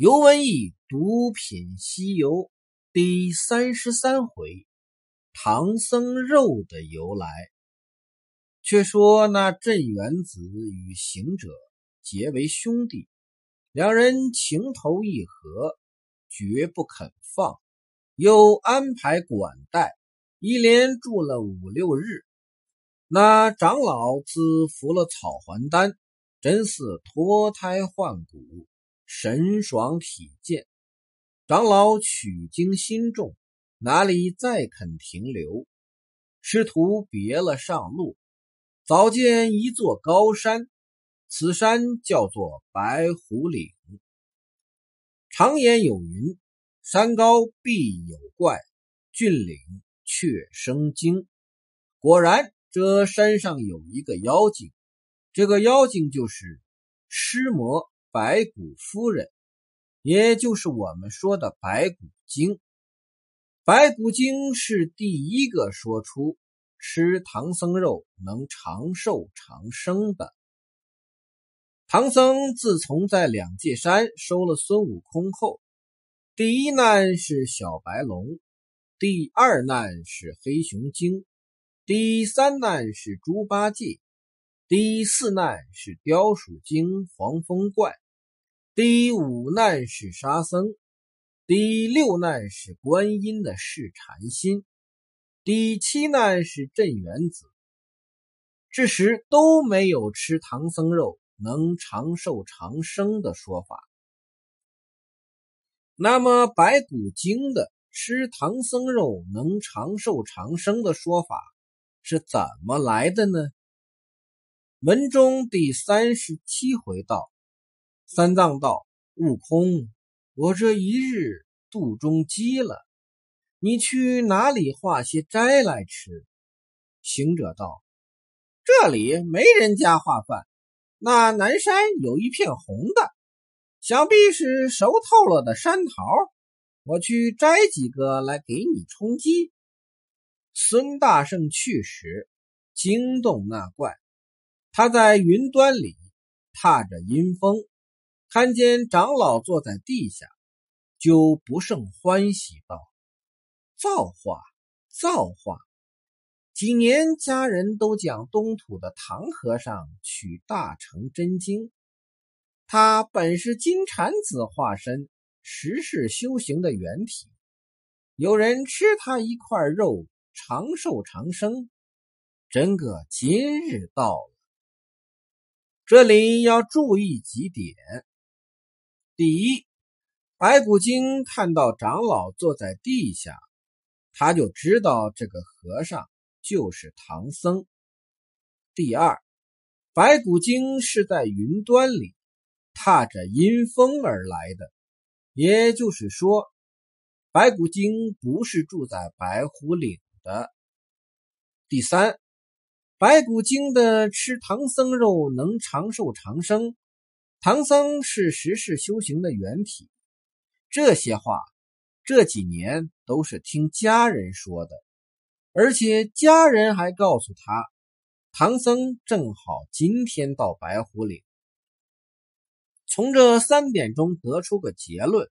尤文义独品西游第三十三回，唐僧肉的由来。却说那镇元子与行者结为兄弟，两人情投意合，绝不肯放，又安排管带，一连住了五六日。那长老自服了草还丹，真似脱胎换骨。神爽体健，长老取经心重，哪里再肯停留？师徒别了上路，早见一座高山，此山叫做白虎岭。常言有云：“山高必有怪，峻岭却生精。”果然，这山上有一个妖精，这个妖精就是尸魔。白骨夫人，也就是我们说的白骨精。白骨精是第一个说出吃唐僧肉能长寿长生的。唐僧自从在两界山收了孙悟空后，第一难是小白龙，第二难是黑熊精，第三难是猪八戒。第四难是雕鼠精、黄风怪，第五难是沙僧，第六难是观音的试禅心，第七难是镇元子。这时都没有吃唐僧肉能长寿长生的说法。那么白骨精的吃唐僧肉能长寿长生的说法是怎么来的呢？文中第三十七回道：“三藏道，悟空，我这一日肚中饥了，你去哪里化些斋来吃？”行者道：“这里没人家化饭，那南山有一片红的，想必是熟透了的山桃，我去摘几个来给你充饥。”孙大圣去时，惊动那怪。他在云端里踏着阴风，看见长老坐在地下，就不胜欢喜道：“造化，造化！几年家人都讲东土的唐和尚取大成真经，他本是金蝉子化身，十世修行的原体。有人吃他一块肉，长寿长生，真个今日到了。”这里要注意几点：第一，白骨精看到长老坐在地下，他就知道这个和尚就是唐僧；第二，白骨精是在云端里踏着阴风而来的，也就是说，白骨精不是住在白虎岭的；第三。白骨精的吃唐僧肉能长寿长生，唐僧是十世修行的原体。这些话这几年都是听家人说的，而且家人还告诉他，唐僧正好今天到白虎岭。从这三点中得出个结论：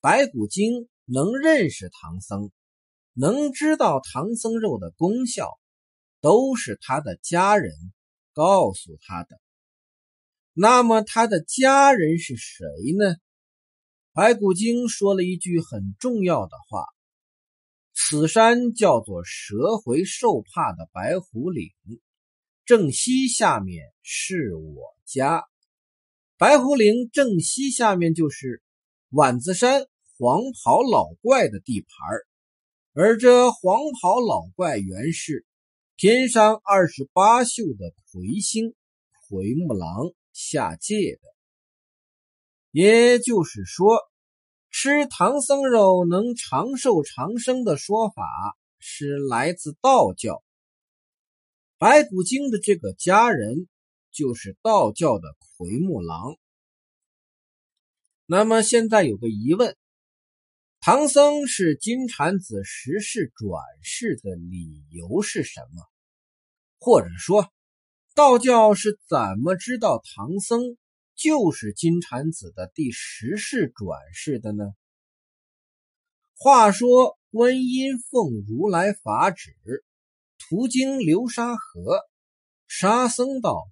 白骨精能认识唐僧，能知道唐僧肉的功效。都是他的家人告诉他的。那么他的家人是谁呢？白骨精说了一句很重要的话：“此山叫做蛇回受怕的白虎岭，正西下面是我家。白虎岭正西下面就是碗子山黄袍老怪的地盘而这黄袍老怪原是。”天上二十八宿的魁星奎木狼下界的，也就是说，吃唐僧肉能长寿长生的说法是来自道教。白骨精的这个家人就是道教的奎木狼。那么现在有个疑问：唐僧是金蝉子十世转世的理由是什么？或者说，道教是怎么知道唐僧就是金蝉子的第十世转世的呢？话说，观音奉如来法旨，途经流沙河，沙僧道：“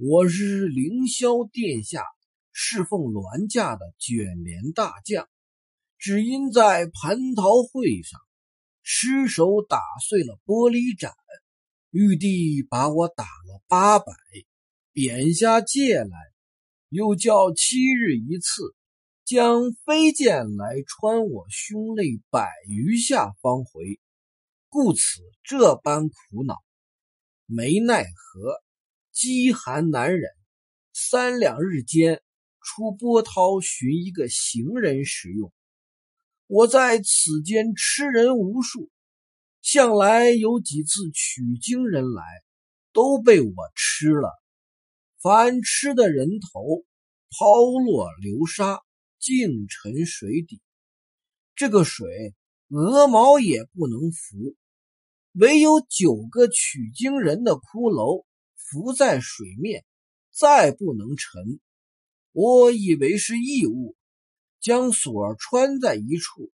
我是凌霄殿下侍奉銮驾的卷帘大将，只因在蟠桃会上失手打碎了玻璃盏，玉帝把我打了八百，贬下界来，又叫七日一次。”将飞剑来穿我胸肋百余下方回，故此这般苦恼，没奈何，饥寒难忍，三两日间出波涛寻一个行人食用。我在此间吃人无数，向来有几次取经人来，都被我吃了。凡吃的人头，抛落流沙。净沉水底，这个水鹅毛也不能浮，唯有九个取经人的骷髅浮在水面，再不能沉。我以为是异物，将锁穿在一处，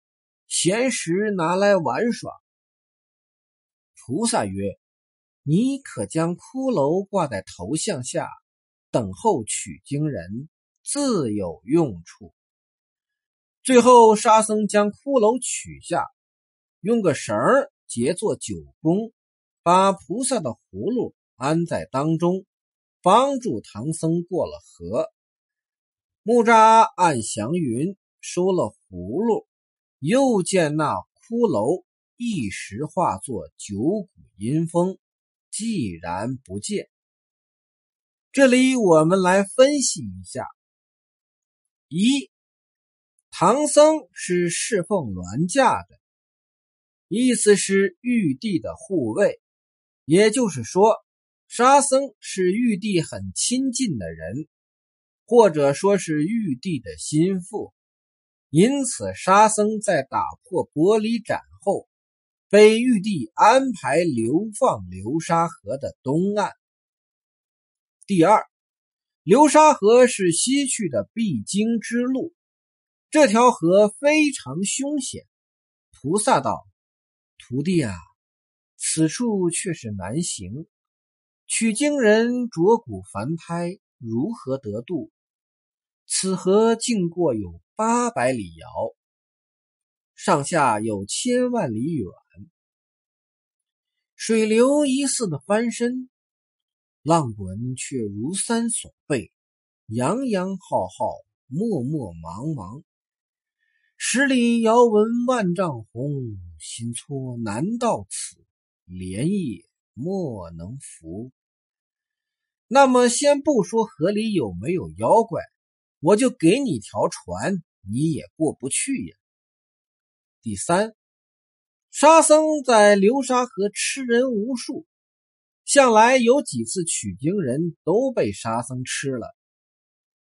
闲时拿来玩耍。菩萨曰：“你可将骷髅挂在头像下，等候取经人，自有用处。”最后，沙僧将骷髅取下，用个绳儿结作九宫，把菩萨的葫芦安在当中，帮助唐僧过了河。木吒按祥云收了葫芦，又见那骷髅一时化作九股阴风，寂然不见。这里我们来分析一下：一。唐僧是侍奉銮驾的，意思是玉帝的护卫，也就是说，沙僧是玉帝很亲近的人，或者说是玉帝的心腹。因此，沙僧在打破玻璃盏后，被玉帝安排流放流沙河的东岸。第二，流沙河是西去的必经之路。这条河非常凶险，菩萨道：“徒弟啊，此处却是难行。取经人着骨凡胎，如何得度？此河经过有八百里遥，上下有千万里远，水流疑似的翻身，浪滚却如山所背，洋洋浩浩，漠漠茫茫。”十里遥闻万丈红，心错难到此，莲叶莫能浮。那么，先不说河里有没有妖怪，我就给你条船，你也过不去呀。第三，沙僧在流沙河吃人无数，向来有几次取经人都被沙僧吃了，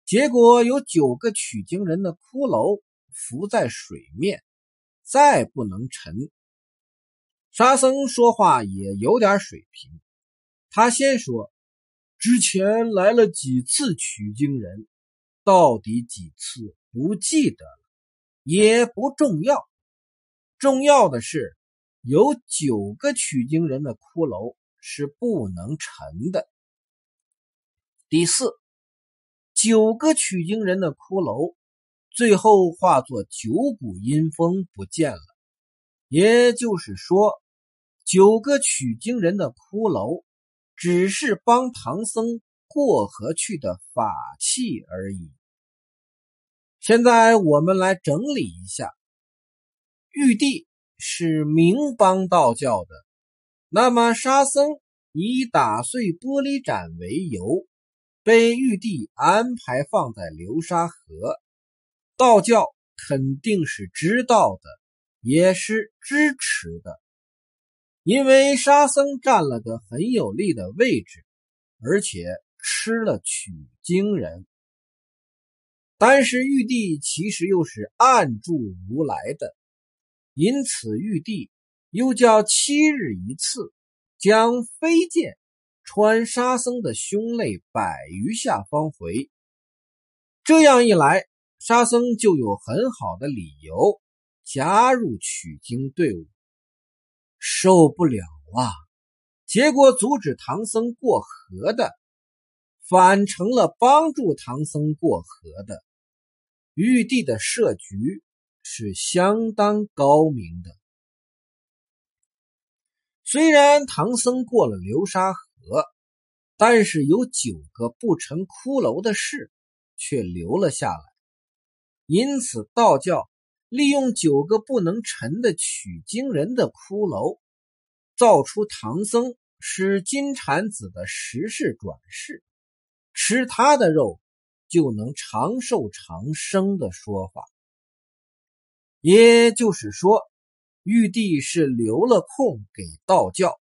结果有九个取经人的骷髅。浮在水面，再不能沉。沙僧说话也有点水平。他先说：“之前来了几次取经人，到底几次不记得了，也不重要。重要的是，有九个取经人的骷髅是不能沉的。第四，九个取经人的骷髅。”最后化作九股阴风不见了，也就是说，九个取经人的骷髅只是帮唐僧过河去的法器而已。现在我们来整理一下：玉帝是明帮道教的，那么沙僧以打碎玻璃盏为由，被玉帝安排放在流沙河。道教肯定是知道的，也是支持的，因为沙僧占了个很有利的位置，而且吃了取经人。但是玉帝其实又是暗助如来的，因此玉帝又叫七日一次，将飞剑穿沙僧的胸肋百余下方回。这样一来，沙僧就有很好的理由加入取经队伍。受不了啊！结果阻止唐僧过河的，反成了帮助唐僧过河的。玉帝的设局是相当高明的。虽然唐僧过了流沙河，但是有九个不成骷髅的事却留了下来。因此，道教利用九个不能沉的取经人的骷髅，造出唐僧是金蝉子的十世转世，吃他的肉就能长寿长生的说法。也就是说。玉帝是留了空给道教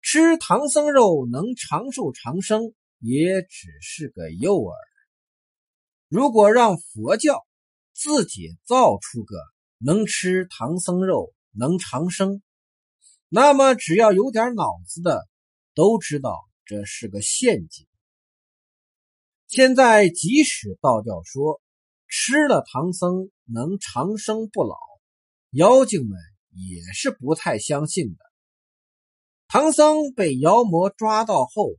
吃唐僧肉能长寿长生，也只是个诱饵。如果让佛教自己造出个能吃唐僧肉能长生，那么只要有点脑子的都知道这是个陷阱。现在即使道教说吃了唐僧能长生不老。妖精们也是不太相信的。唐僧被妖魔抓到后，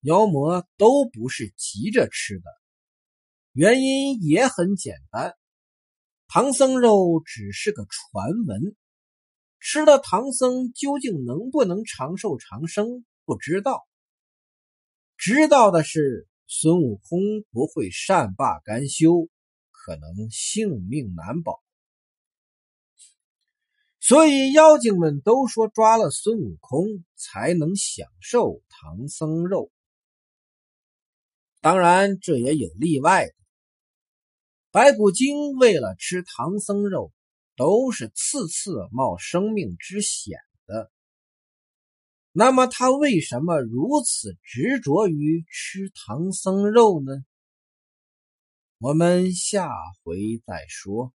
妖魔都不是急着吃的，原因也很简单：唐僧肉只是个传闻，吃了唐僧究竟能不能长寿长生不知道。知道的是孙悟空不会善罢甘休，可能性命难保。所以妖精们都说抓了孙悟空才能享受唐僧肉。当然，这也有例外的。白骨精为了吃唐僧肉，都是次次冒生命之险。那么他为什么如此执着于吃唐僧肉呢？我们下回再说。